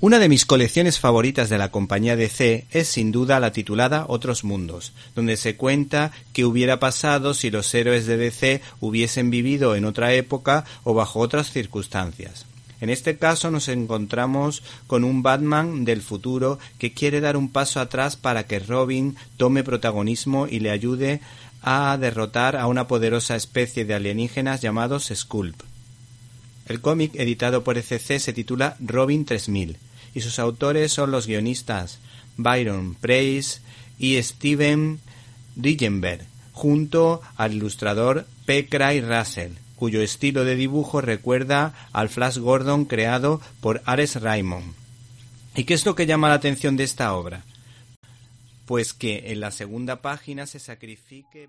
Una de mis colecciones favoritas de la compañía DC es sin duda la titulada Otros Mundos, donde se cuenta qué hubiera pasado si los héroes de DC hubiesen vivido en otra época o bajo otras circunstancias. En este caso nos encontramos con un Batman del futuro que quiere dar un paso atrás para que Robin tome protagonismo y le ayude a derrotar a una poderosa especie de alienígenas llamados Sculp. El cómic editado por ECC se titula Robin 3000 y sus autores son los guionistas Byron Price y Steven Rigenberg, junto al ilustrador P. Cray Russell, cuyo estilo de dibujo recuerda al Flash Gordon creado por Ares Raymond. ¿Y qué es lo que llama la atención de esta obra? Pues que en la segunda página se sacrifique.